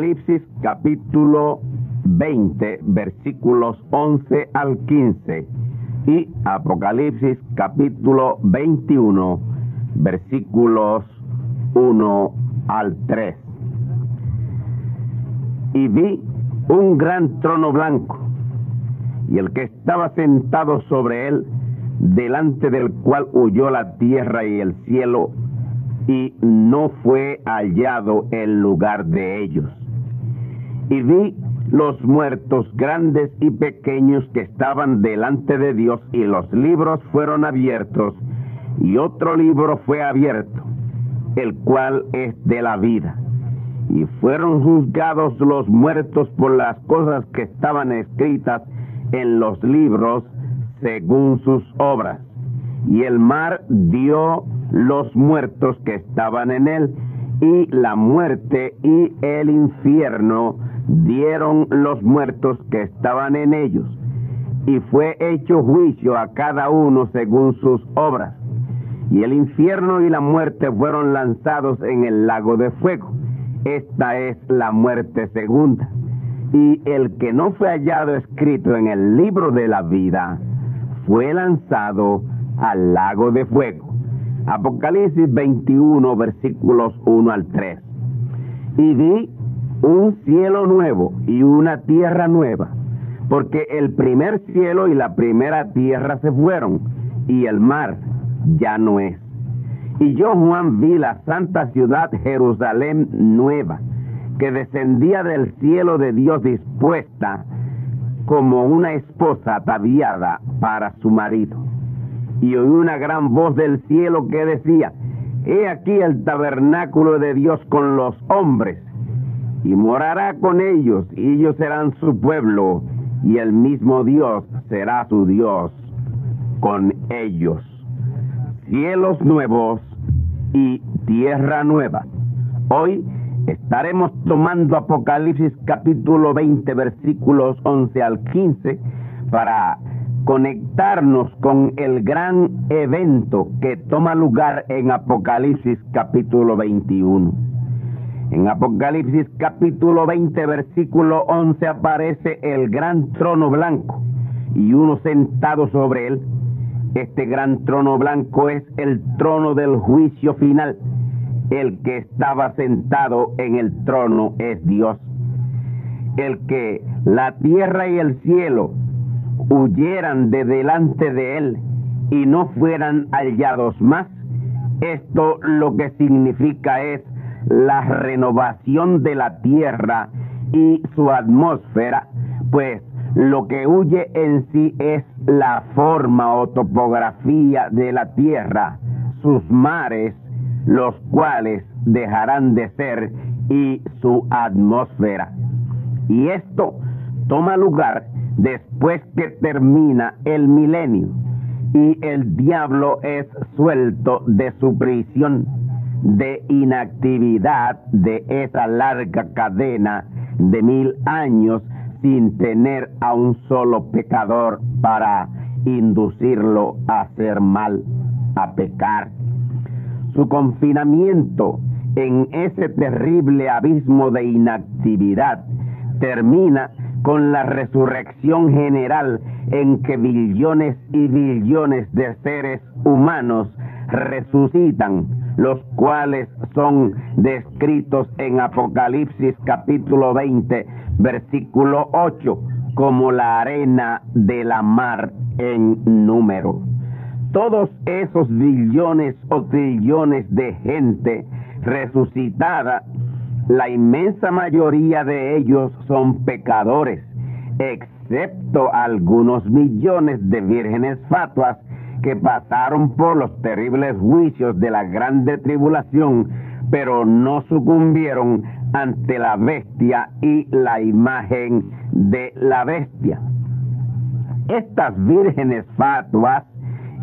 Apocalipsis capítulo 20 versículos 11 al 15 y Apocalipsis capítulo 21 versículos 1 al 3. Y vi un gran trono blanco y el que estaba sentado sobre él, delante del cual huyó la tierra y el cielo, y no fue hallado el lugar de ellos y vi los muertos grandes y pequeños que estaban delante de Dios y los libros fueron abiertos y otro libro fue abierto, el cual es de la vida. Y fueron juzgados los muertos por las cosas que estaban escritas en los libros según sus obras. Y el mar dio los muertos que estaban en él, y la muerte y el infierno dieron los muertos que estaban en ellos, y fue hecho juicio a cada uno según sus obras. Y el infierno y la muerte fueron lanzados en el lago de fuego. Esta es la muerte segunda. Y el que no fue hallado escrito en el libro de la vida fue lanzado al lago de fuego. Apocalipsis 21, versículos 1 al 3. Y vi un cielo nuevo y una tierra nueva, porque el primer cielo y la primera tierra se fueron, y el mar ya no es. Y yo, Juan, vi la santa ciudad Jerusalén nueva, que descendía del cielo de Dios dispuesta como una esposa ataviada para su marido. Y oí una gran voz del cielo que decía, He aquí el tabernáculo de Dios con los hombres y morará con ellos, y ellos serán su pueblo, y el mismo Dios será su Dios con ellos. Cielos nuevos y tierra nueva. Hoy estaremos tomando Apocalipsis capítulo 20 versículos 11 al 15 para conectarnos con el gran evento que toma lugar en Apocalipsis capítulo 21. En Apocalipsis capítulo 20, versículo 11 aparece el gran trono blanco y uno sentado sobre él. Este gran trono blanco es el trono del juicio final. El que estaba sentado en el trono es Dios. El que la tierra y el cielo huyeran de delante de él y no fueran hallados más. Esto lo que significa es la renovación de la tierra y su atmósfera, pues lo que huye en sí es la forma o topografía de la tierra, sus mares, los cuales dejarán de ser, y su atmósfera. Y esto toma lugar después que termina el milenio y el diablo es suelto de su prisión de inactividad de esa larga cadena de mil años sin tener a un solo pecador para inducirlo a hacer mal, a pecar. Su confinamiento en ese terrible abismo de inactividad termina con la resurrección general en que billones y billones de seres humanos resucitan, los cuales son descritos en Apocalipsis capítulo 20, versículo 8, como la arena de la mar en número. Todos esos billones o trillones de gente resucitada la inmensa mayoría de ellos son pecadores, excepto algunos millones de vírgenes fatuas que pasaron por los terribles juicios de la grande tribulación, pero no sucumbieron ante la bestia y la imagen de la bestia. Estas vírgenes fatuas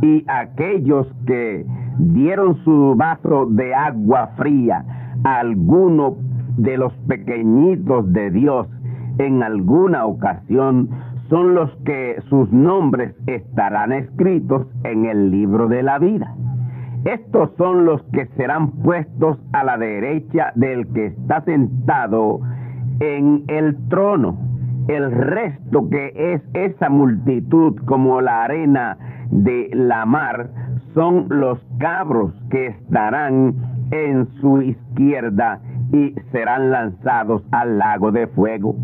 y aquellos que dieron su vaso de agua fría a alguno de los pequeñitos de Dios en alguna ocasión son los que sus nombres estarán escritos en el libro de la vida. Estos son los que serán puestos a la derecha del que está sentado en el trono. El resto que es esa multitud como la arena de la mar son los cabros que estarán en su izquierda y serán lanzados al lago de fuego.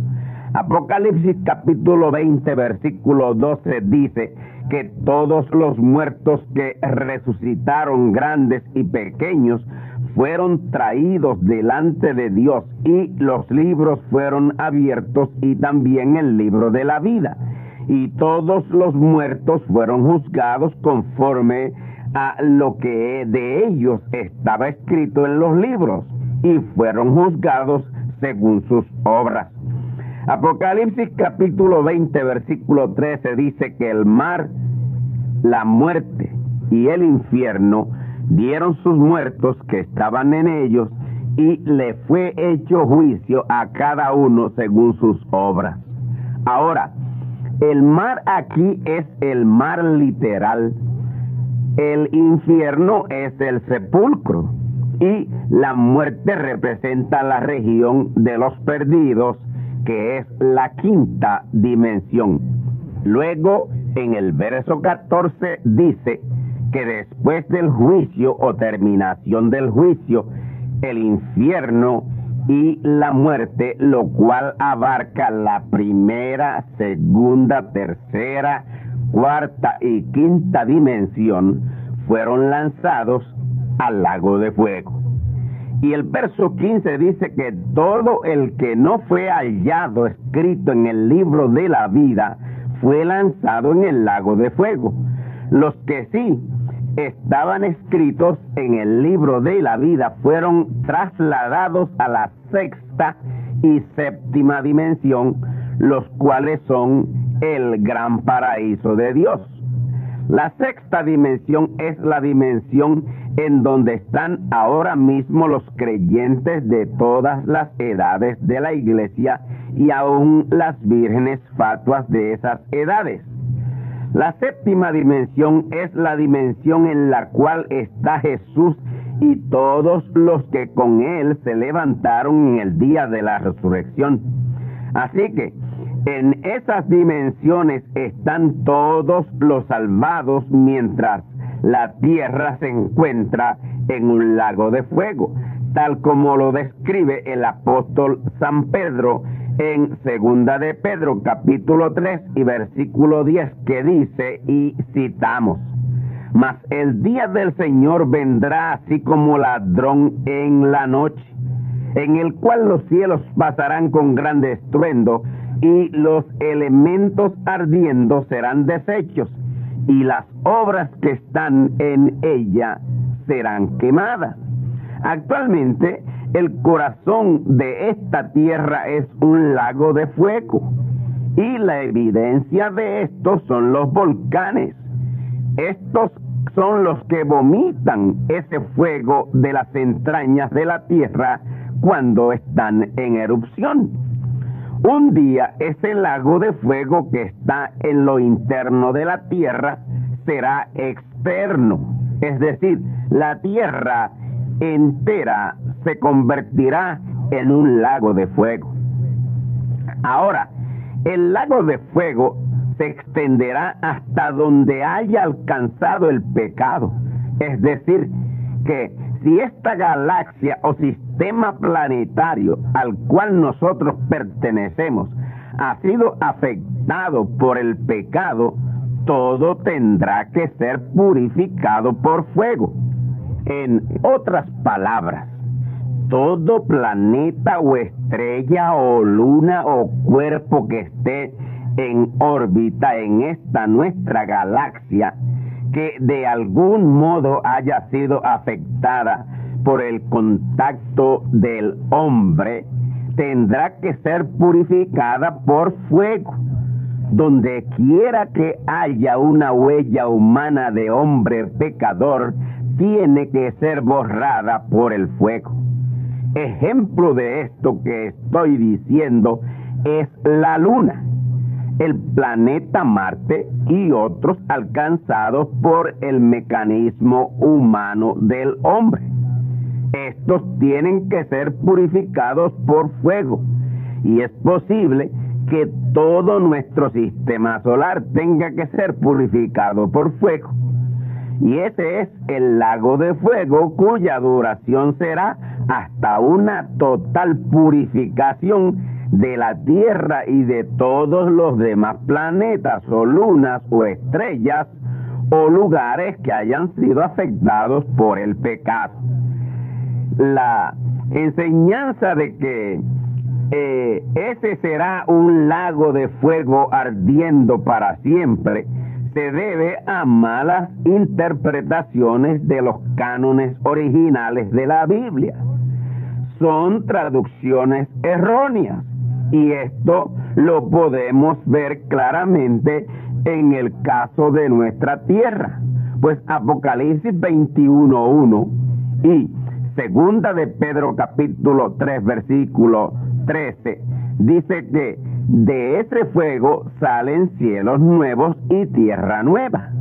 Apocalipsis capítulo 20 versículo 12 dice que todos los muertos que resucitaron grandes y pequeños fueron traídos delante de Dios y los libros fueron abiertos y también el libro de la vida. Y todos los muertos fueron juzgados conforme a lo que de ellos estaba escrito en los libros y fueron juzgados según sus obras. Apocalipsis capítulo 20 versículo 13 dice que el mar, la muerte y el infierno dieron sus muertos que estaban en ellos y le fue hecho juicio a cada uno según sus obras. Ahora, el mar aquí es el mar literal el infierno es el sepulcro y la muerte representa la región de los perdidos, que es la quinta dimensión. Luego, en el verso 14 dice que después del juicio o terminación del juicio, el infierno y la muerte, lo cual abarca la primera, segunda, tercera, cuarta y quinta dimensión fueron lanzados al lago de fuego. Y el verso 15 dice que todo el que no fue hallado escrito en el libro de la vida fue lanzado en el lago de fuego. Los que sí estaban escritos en el libro de la vida fueron trasladados a la sexta y séptima dimensión, los cuales son el gran paraíso de Dios. La sexta dimensión es la dimensión en donde están ahora mismo los creyentes de todas las edades de la iglesia y aún las vírgenes fatuas de esas edades. La séptima dimensión es la dimensión en la cual está Jesús y todos los que con él se levantaron en el día de la resurrección. Así que en esas dimensiones están todos los salvados mientras la tierra se encuentra en un lago de fuego, tal como lo describe el apóstol San Pedro en Segunda de Pedro capítulo 3 y versículo 10 que dice y citamos Mas el día del Señor vendrá así como ladrón en la noche, en el cual los cielos pasarán con gran estruendo y los elementos ardiendo serán deshechos, y las obras que están en ella serán quemadas. Actualmente, el corazón de esta tierra es un lago de fuego y la evidencia de esto son los volcanes. Estos son los que vomitan ese fuego de las entrañas de la tierra cuando están en erupción. Un día ese lago de fuego que está en lo interno de la tierra será externo, es decir, la tierra entera se convertirá en un lago de fuego. Ahora, el lago de fuego se extenderá hasta donde haya alcanzado el pecado. Es decir, que si esta galaxia o sistema planetario al cual nosotros pertenecemos ha sido afectado por el pecado, todo tendrá que ser purificado por fuego. En otras palabras, todo planeta o estrella o luna o cuerpo que esté en órbita en esta nuestra galaxia que de algún modo haya sido afectada por el contacto del hombre, tendrá que ser purificada por fuego. Donde quiera que haya una huella humana de hombre pecador, tiene que ser borrada por el fuego. Ejemplo de esto que estoy diciendo es la luna el planeta Marte y otros alcanzados por el mecanismo humano del hombre. Estos tienen que ser purificados por fuego y es posible que todo nuestro sistema solar tenga que ser purificado por fuego. Y ese es el lago de fuego cuya duración será hasta una total purificación de la Tierra y de todos los demás planetas o lunas o estrellas o lugares que hayan sido afectados por el pecado. La enseñanza de que eh, ese será un lago de fuego ardiendo para siempre se debe a malas interpretaciones de los cánones originales de la Biblia. Son traducciones erróneas y esto lo podemos ver claramente en el caso de nuestra tierra. Pues Apocalipsis 21.1 y segunda de Pedro capítulo 3 versículo 13 dice que de ese fuego salen cielos nuevos y tierra nueva.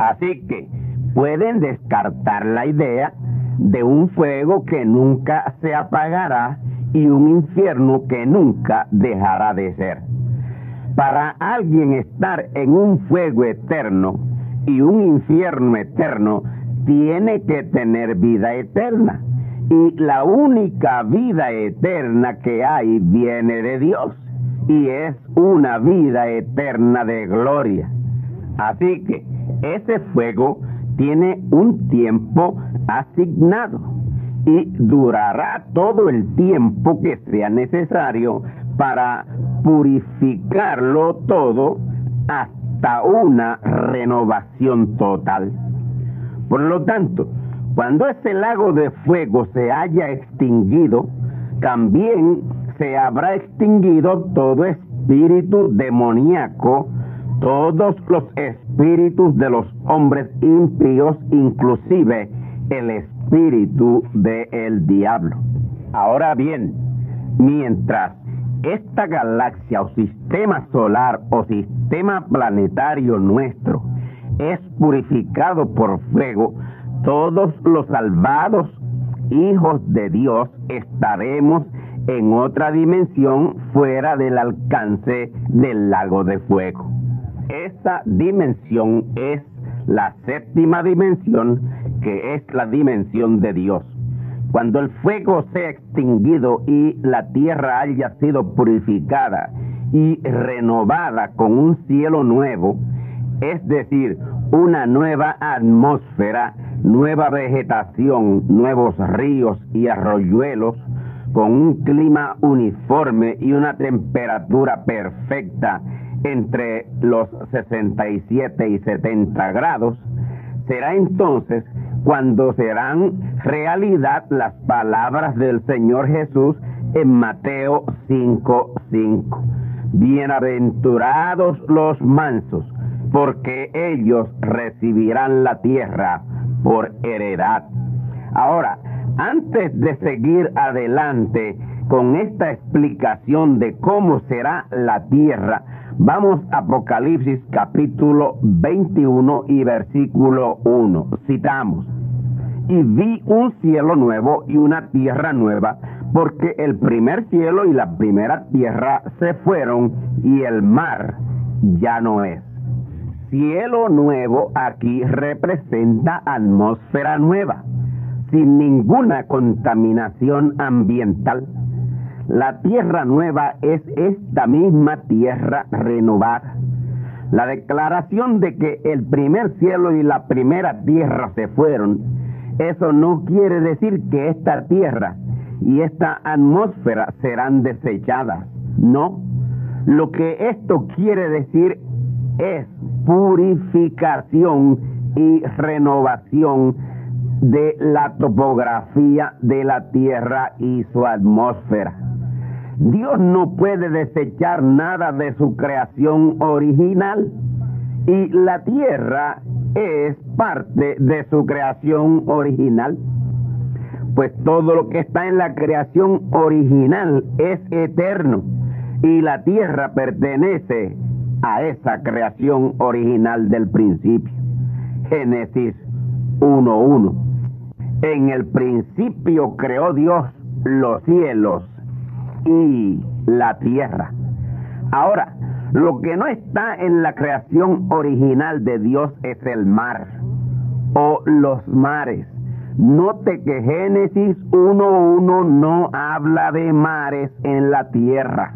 Así que pueden descartar la idea de un fuego que nunca se apagará y un infierno que nunca dejará de ser. Para alguien estar en un fuego eterno y un infierno eterno, tiene que tener vida eterna. Y la única vida eterna que hay viene de Dios. Y es una vida eterna de gloria. Así que ese fuego tiene un tiempo asignado y durará todo el tiempo que sea necesario para purificarlo todo hasta una renovación total. Por lo tanto, cuando ese lago de fuego se haya extinguido, también se habrá extinguido todo espíritu demoníaco, todos los espíritus de los hombres impíos, inclusive el espíritu del el diablo. Ahora bien, mientras esta galaxia o sistema solar o sistema planetario nuestro es purificado por fuego, todos los salvados hijos de Dios estaremos en otra dimensión fuera del alcance del lago de fuego. Esa dimensión es la séptima dimensión que es la dimensión de Dios. Cuando el fuego sea extinguido y la tierra haya sido purificada y renovada con un cielo nuevo, es decir, una nueva atmósfera, nueva vegetación, nuevos ríos y arroyuelos, con un clima uniforme y una temperatura perfecta entre los 67 y 70 grados, será entonces cuando serán realidad las palabras del Señor Jesús en Mateo 5:5. Bienaventurados los mansos, porque ellos recibirán la tierra por heredad. Ahora, antes de seguir adelante con esta explicación de cómo será la tierra, vamos a Apocalipsis capítulo 21 y versículo 1. Citamos. Y vi un cielo nuevo y una tierra nueva, porque el primer cielo y la primera tierra se fueron y el mar ya no es. Cielo nuevo aquí representa atmósfera nueva, sin ninguna contaminación ambiental. La tierra nueva es esta misma tierra renovada. La declaración de que el primer cielo y la primera tierra se fueron, eso no quiere decir que esta tierra y esta atmósfera serán desechadas. No. Lo que esto quiere decir es purificación y renovación de la topografía de la tierra y su atmósfera. Dios no puede desechar nada de su creación original y la tierra es parte de su creación original pues todo lo que está en la creación original es eterno y la tierra pertenece a esa creación original del principio. Génesis 1.1. En el principio creó Dios los cielos y la tierra. Ahora, lo que no está en la creación original de Dios es el mar o los mares Note que Génesis 1.1 no habla de mares en la tierra.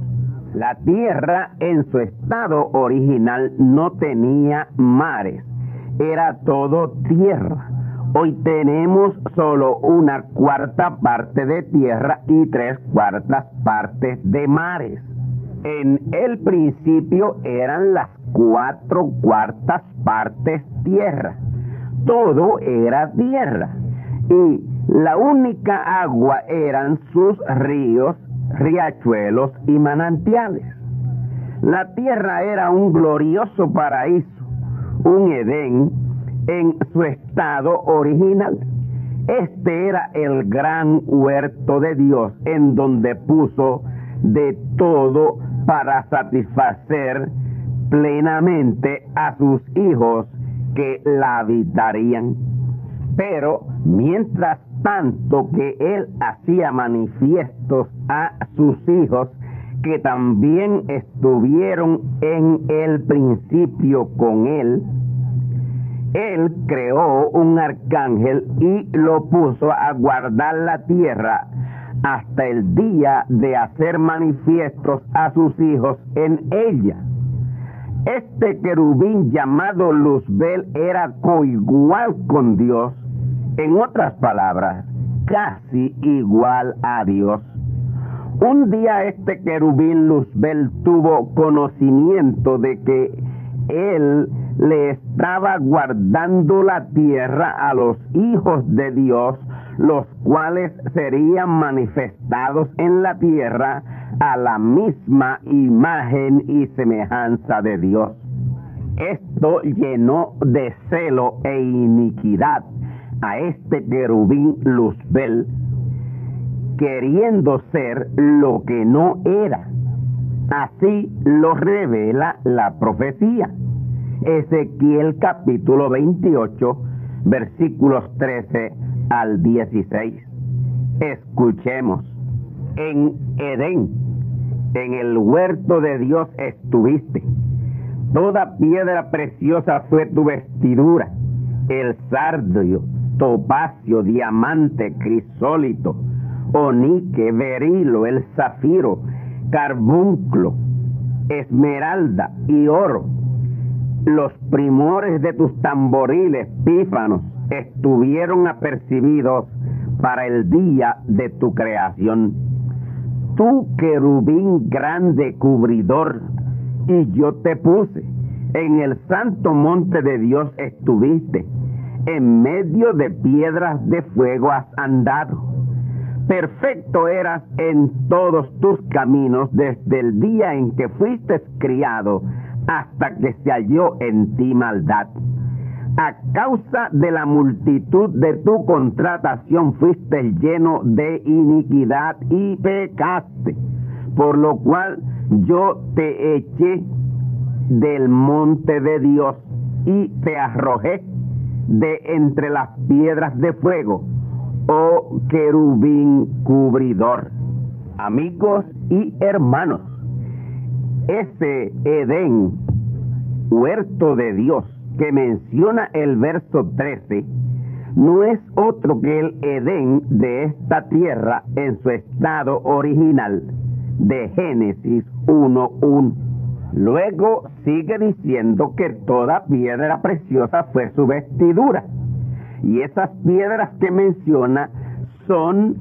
La tierra en su estado original no tenía mares, era todo tierra. Hoy tenemos solo una cuarta parte de tierra y tres cuartas partes de mares. En el principio eran las cuatro cuartas partes tierra. Todo era tierra y la única agua eran sus ríos, riachuelos y manantiales. La tierra era un glorioso paraíso, un Edén en su estado original. Este era el gran huerto de Dios en donde puso de todo para satisfacer plenamente a sus hijos que la habitarían. Pero mientras tanto que él hacía manifiestos a sus hijos que también estuvieron en el principio con él, él creó un arcángel y lo puso a guardar la tierra hasta el día de hacer manifiestos a sus hijos en ella. Este querubín llamado Luzbel era coigual con Dios en otras palabras, casi igual a Dios. Un día este querubín Luzbel tuvo conocimiento de que él le estaba guardando la tierra a los hijos de Dios, los cuales serían manifestados en la tierra a la misma imagen y semejanza de Dios. Esto llenó de celo e iniquidad a este querubín Luzbel queriendo ser lo que no era. Así lo revela la profecía. Ezequiel capítulo 28, versículos 13 al 16. Escuchemos. En Edén, en el huerto de Dios estuviste. Toda piedra preciosa fue tu vestidura. El sardio, topacio, diamante, crisólito, onique, berilo, el zafiro, carbunclo, esmeralda y oro. Los primores de tus tamboriles pífanos estuvieron apercibidos para el día de tu creación. Tú, querubín grande cubridor, y yo te puse. En el santo monte de Dios estuviste en medio de piedras de fuego has andado. Perfecto eras en todos tus caminos desde el día en que fuiste criado hasta que se halló en ti maldad. A causa de la multitud de tu contratación fuiste lleno de iniquidad y pecaste, por lo cual yo te eché del monte de Dios y te arrojé de entre las piedras de fuego, oh querubín cubridor. Amigos y hermanos, ese Edén, huerto de Dios, que menciona el verso 13, no es otro que el Edén de esta tierra en su estado original de Génesis 1.1. Luego sigue diciendo que toda piedra preciosa fue su vestidura. Y esas piedras que menciona son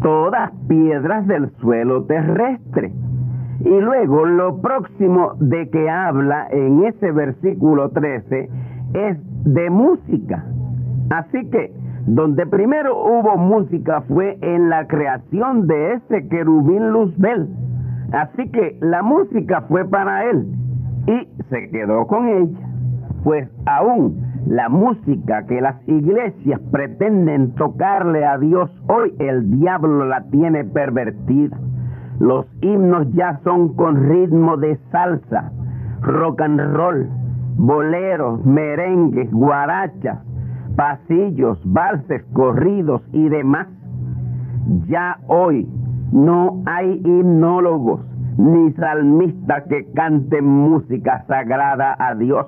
todas piedras del suelo terrestre. Y luego lo próximo de que habla en ese versículo 13 es de música. Así que donde primero hubo música fue en la creación de ese querubín Luzbel Así que la música fue para él y se quedó con ella. Pues aún la música que las iglesias pretenden tocarle a Dios hoy, el diablo la tiene pervertida. Los himnos ya son con ritmo de salsa, rock and roll, boleros, merengues, guarachas, pasillos, valses, corridos y demás. Ya hoy no hay himnólogos ni salmistas que canten música sagrada a Dios,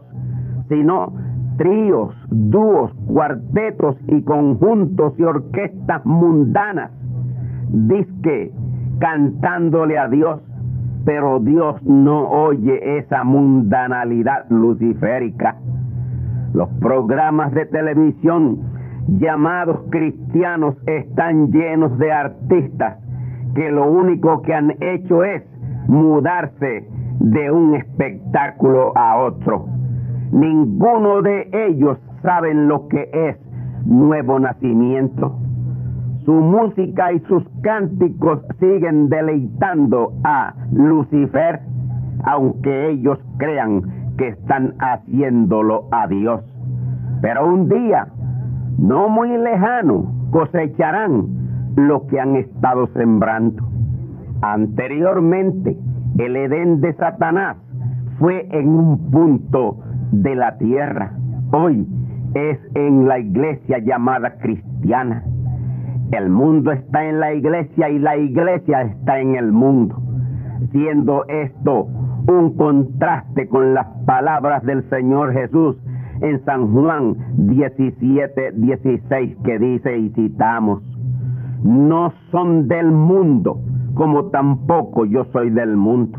sino tríos, dúos, cuartetos y conjuntos y orquestas mundanas, disque cantándole a Dios, pero Dios no oye esa mundanalidad luciférica. Los programas de televisión llamados cristianos están llenos de artistas que lo único que han hecho es mudarse de un espectáculo a otro. Ninguno de ellos saben lo que es nuevo nacimiento. Su música y sus cánticos siguen deleitando a Lucifer, aunque ellos crean que están haciéndolo a Dios. Pero un día, no muy lejano, cosecharán lo que han estado sembrando. Anteriormente, el Edén de Satanás fue en un punto de la tierra. Hoy es en la iglesia llamada cristiana. El mundo está en la iglesia y la iglesia está en el mundo, siendo esto un contraste con las palabras del Señor Jesús en San Juan 17, 16 que dice y citamos, no son del mundo, como tampoco yo soy del mundo.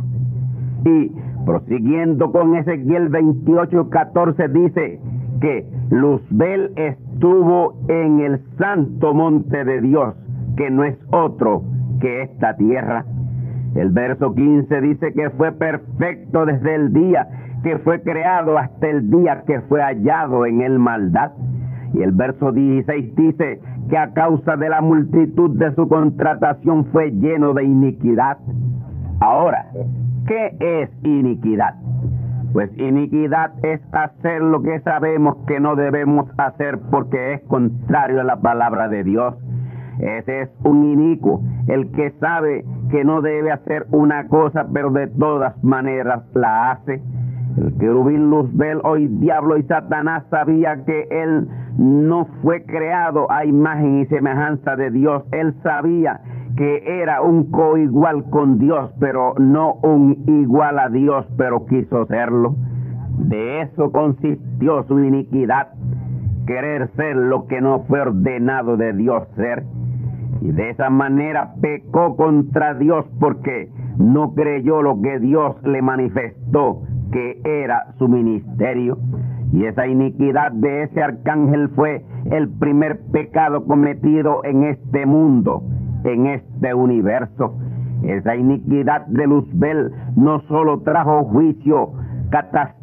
Y prosiguiendo con Ezequiel 28, 14 dice que Luzbel estuvo en el santo monte de Dios, que no es otro que esta tierra. El verso 15 dice que fue perfecto desde el día que fue creado hasta el día que fue hallado en el maldad. Y el verso 16 dice que a causa de la multitud de su contratación fue lleno de iniquidad. Ahora, ¿qué es iniquidad? Pues iniquidad es hacer lo que sabemos que no debemos hacer porque es contrario a la palabra de Dios. Ese es un inicuo, el que sabe que no debe hacer una cosa, pero de todas maneras la hace. El querubín Luzbel, hoy diablo y Satanás sabía que él no fue creado a imagen y semejanza de Dios. Él sabía que era un coigual con Dios, pero no un igual a Dios, pero quiso serlo. De eso consistió su iniquidad, querer ser lo que no fue ordenado de Dios ser. Y de esa manera pecó contra Dios porque no creyó lo que Dios le manifestó que era su ministerio. Y esa iniquidad de ese arcángel fue el primer pecado cometido en este mundo, en este universo. Esa iniquidad de Luzbel no solo trajo juicio catastrófico,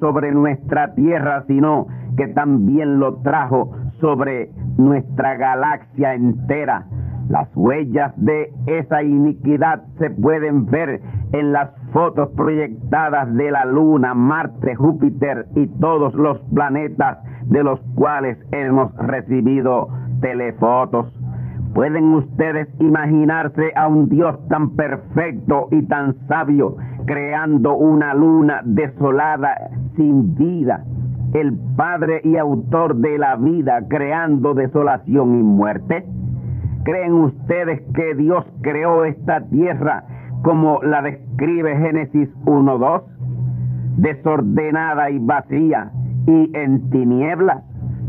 sobre nuestra tierra, sino que también lo trajo sobre nuestra galaxia entera. Las huellas de esa iniquidad se pueden ver en las fotos proyectadas de la Luna, Marte, Júpiter y todos los planetas de los cuales hemos recibido telefotos. ¿Pueden ustedes imaginarse a un Dios tan perfecto y tan sabio creando una luna desolada sin vida? El Padre y autor de la vida creando desolación y muerte. ¿Creen ustedes que Dios creó esta tierra como la describe Génesis 1.2? Desordenada y vacía y en tinieblas.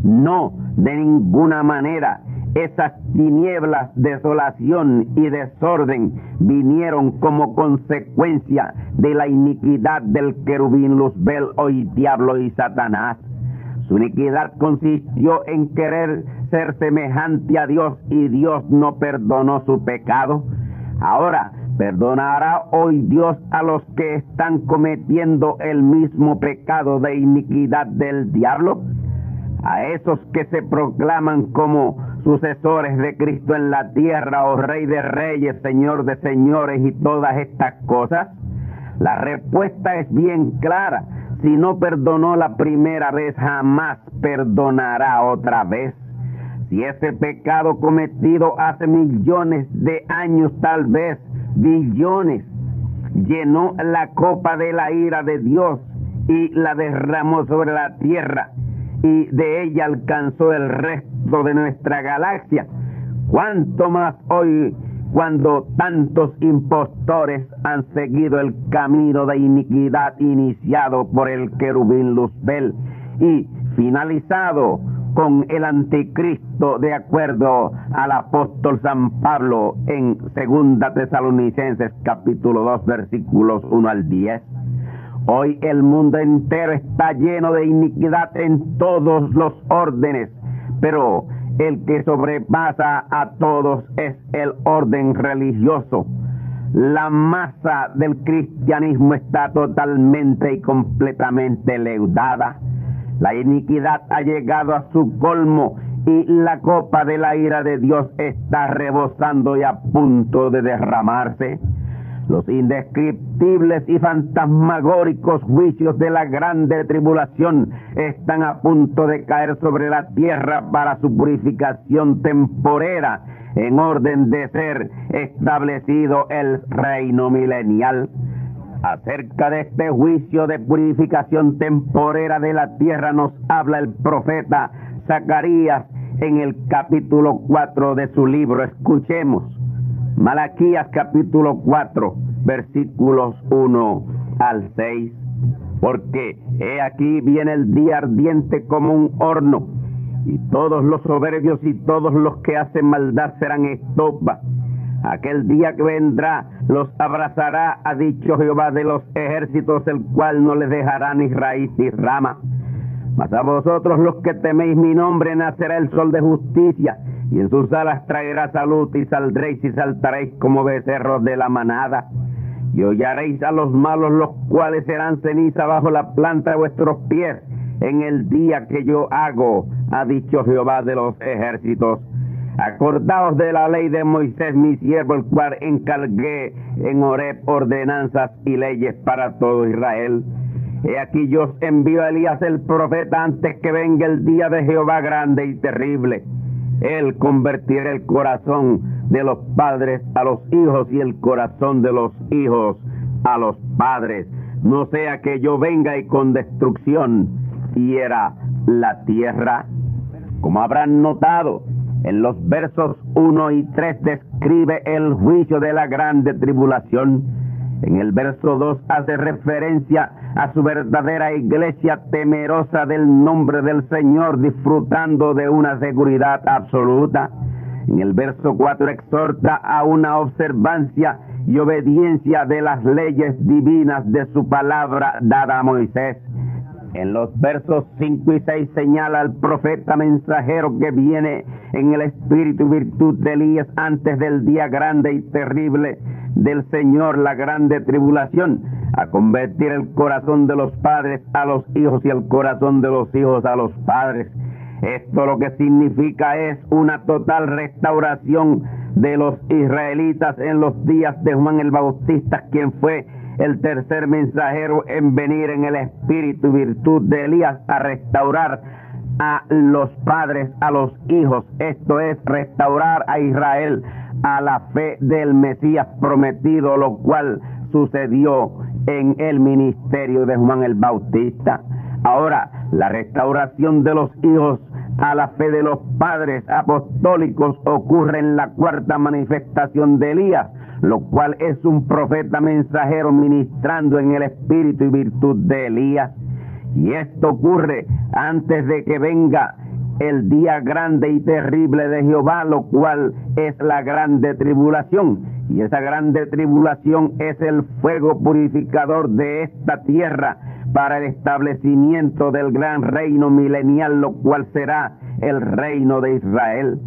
No, de ninguna manera esas tinieblas, desolación y desorden vinieron como consecuencia de la iniquidad del querubín Luzbel, hoy diablo y Satanás. Su iniquidad consistió en querer ser semejante a Dios y Dios no perdonó su pecado. Ahora, ¿perdonará hoy Dios a los que están cometiendo el mismo pecado de iniquidad del diablo? A esos que se proclaman como sucesores de Cristo en la tierra, oh Rey de Reyes, Señor de Señores y todas estas cosas? La respuesta es bien clara. Si no perdonó la primera vez, jamás perdonará otra vez. Si ese pecado cometido hace millones de años, tal vez billones, llenó la copa de la ira de Dios y la derramó sobre la tierra y de ella alcanzó el resto de nuestra galaxia. ¿Cuánto más hoy cuando tantos impostores han seguido el camino de iniquidad iniciado por el querubín Luzbel y finalizado con el anticristo de acuerdo al apóstol San Pablo en Segunda Tesalonicenses capítulo 2 versículos 1 al 10. Hoy el mundo entero está lleno de iniquidad en todos los órdenes, pero el que sobrepasa a todos es el orden religioso. La masa del cristianismo está totalmente y completamente leudada. La iniquidad ha llegado a su colmo y la copa de la ira de Dios está rebosando y a punto de derramarse. Los indescriptibles y fantasmagóricos juicios de la grande tribulación están a punto de caer sobre la tierra para su purificación temporera en orden de ser establecido el reino milenial. Acerca de este juicio de purificación temporera de la tierra nos habla el profeta Zacarías en el capítulo 4 de su libro. Escuchemos. Malaquías capítulo 4, versículos 1 al 6. Porque he aquí viene el día ardiente como un horno, y todos los soberbios y todos los que hacen maldad serán estopa. Aquel día que vendrá los abrazará, ha dicho Jehová de los ejércitos, el cual no les dejará ni raíz ni rama. Mas a vosotros los que teméis mi nombre nacerá el sol de justicia y en sus alas traerá salud y saldréis y saltaréis como becerros de la manada. Y hollaréis a los malos, los cuales serán ceniza bajo la planta de vuestros pies en el día que yo hago, ha dicho Jehová de los ejércitos. Acordaos de la ley de Moisés, mi siervo, el cual encargué en Oreb ordenanzas y leyes para todo Israel. He aquí yo os envío a Elías el profeta antes que venga el día de Jehová grande y terrible él convertirá el corazón de los padres a los hijos y el corazón de los hijos a los padres. No sea que yo venga y con destrucción hiera la tierra. Como habrán notado, en los versos 1 y 3 describe el juicio de la grande tribulación. En el verso 2 hace referencia a su verdadera iglesia temerosa del nombre del Señor, disfrutando de una seguridad absoluta. En el verso 4 exhorta a una observancia y obediencia de las leyes divinas de su palabra dada a Moisés. En los versos 5 y 6 señala al profeta mensajero que viene en el espíritu y virtud de Elías antes del día grande y terrible del Señor la grande tribulación, a convertir el corazón de los padres a los hijos y el corazón de los hijos a los padres. Esto lo que significa es una total restauración de los israelitas en los días de Juan el Bautista, quien fue el tercer mensajero en venir en el espíritu y virtud de Elías a restaurar a los padres, a los hijos. Esto es restaurar a Israel a la fe del Mesías prometido, lo cual sucedió en el ministerio de Juan el Bautista. Ahora, la restauración de los hijos a la fe de los padres apostólicos ocurre en la cuarta manifestación de Elías, lo cual es un profeta mensajero ministrando en el espíritu y virtud de Elías. Y esto ocurre antes de que venga el día grande y terrible de Jehová, lo cual es la grande tribulación. Y esa grande tribulación es el fuego purificador de esta tierra para el establecimiento del gran reino milenial, lo cual será el reino de Israel.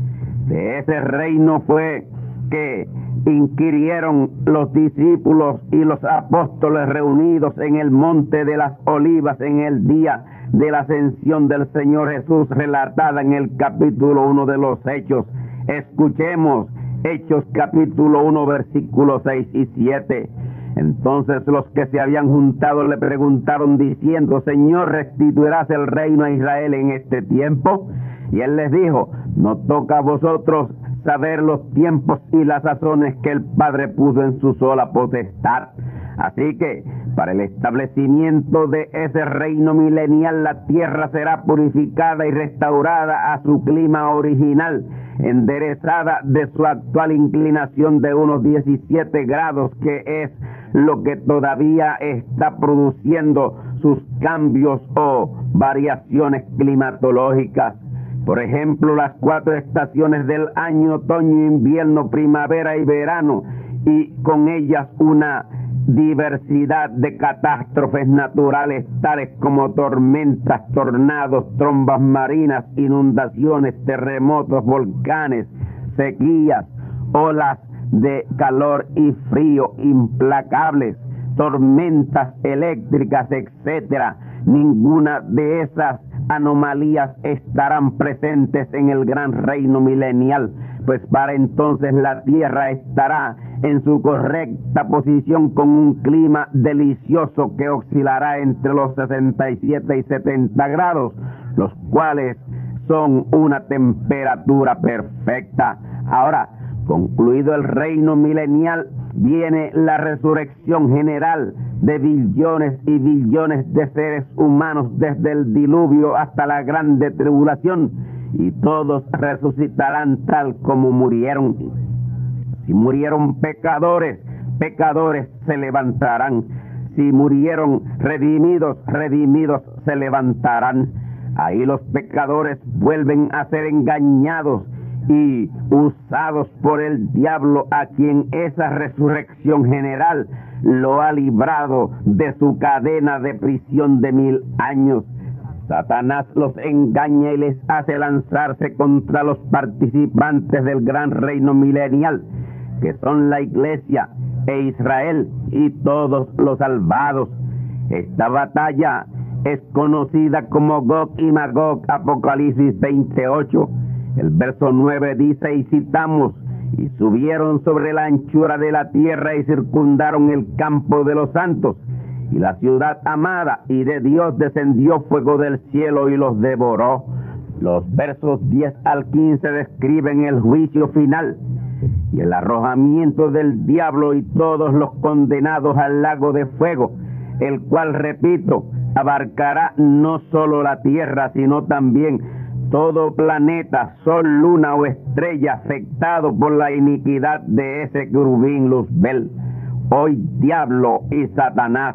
De ese reino fue que inquirieron los discípulos y los apóstoles reunidos en el monte de las olivas en el día de la ascensión del Señor Jesús relatada en el capítulo 1 de los Hechos. Escuchemos Hechos capítulo 1 versículos 6 y 7. Entonces los que se habían juntado le preguntaron diciendo, Señor, ¿restituirás el reino a Israel en este tiempo? Y él les dijo, no toca a vosotros saber los tiempos y las sazones que el Padre puso en su sola potestad. Así que, para el establecimiento de ese reino milenial, la tierra será purificada y restaurada a su clima original, enderezada de su actual inclinación de unos 17 grados, que es lo que todavía está produciendo sus cambios o variaciones climatológicas. Por ejemplo, las cuatro estaciones del año, otoño, invierno, primavera y verano, y con ellas una diversidad de catástrofes naturales tales como tormentas, tornados, trombas marinas, inundaciones, terremotos, volcanes, sequías, olas de calor y frío implacables, tormentas eléctricas, etcétera. Ninguna de esas anomalías estarán presentes en el gran reino milenial, pues para entonces la tierra estará en su correcta posición con un clima delicioso que oscilará entre los 67 y 70 grados, los cuales son una temperatura perfecta. Ahora, concluido el reino milenial, viene la resurrección general de billones y billones de seres humanos desde el diluvio hasta la grande tribulación, y todos resucitarán tal como murieron si murieron pecadores, pecadores se levantarán. Si murieron redimidos, redimidos se levantarán. Ahí los pecadores vuelven a ser engañados y usados por el diablo a quien esa resurrección general lo ha librado de su cadena de prisión de mil años. Satanás los engaña y les hace lanzarse contra los participantes del gran reino milenial que son la iglesia e Israel y todos los salvados. Esta batalla es conocida como Gog y Magog, Apocalipsis 28. El verso 9 dice, y citamos, y subieron sobre la anchura de la tierra y circundaron el campo de los santos. Y la ciudad amada y de Dios descendió fuego del cielo y los devoró. Los versos 10 al 15 describen el juicio final y el arrojamiento del diablo y todos los condenados al lago de fuego, el cual, repito, abarcará no solo la tierra, sino también todo planeta, sol, luna o estrella afectado por la iniquidad de ese querubín Luzbel. Hoy diablo y Satanás.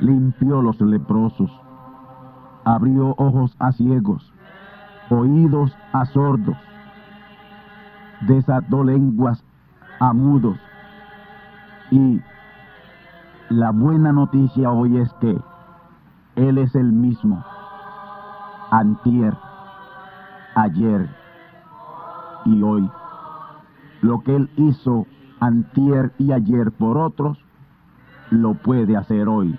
Limpió los leprosos. Abrió ojos a ciegos. Oídos a sordos. Desató lenguas a mudos. Y la buena noticia hoy es que Él es el mismo, antier, ayer y hoy. Lo que Él hizo antier y ayer por otros, lo puede hacer hoy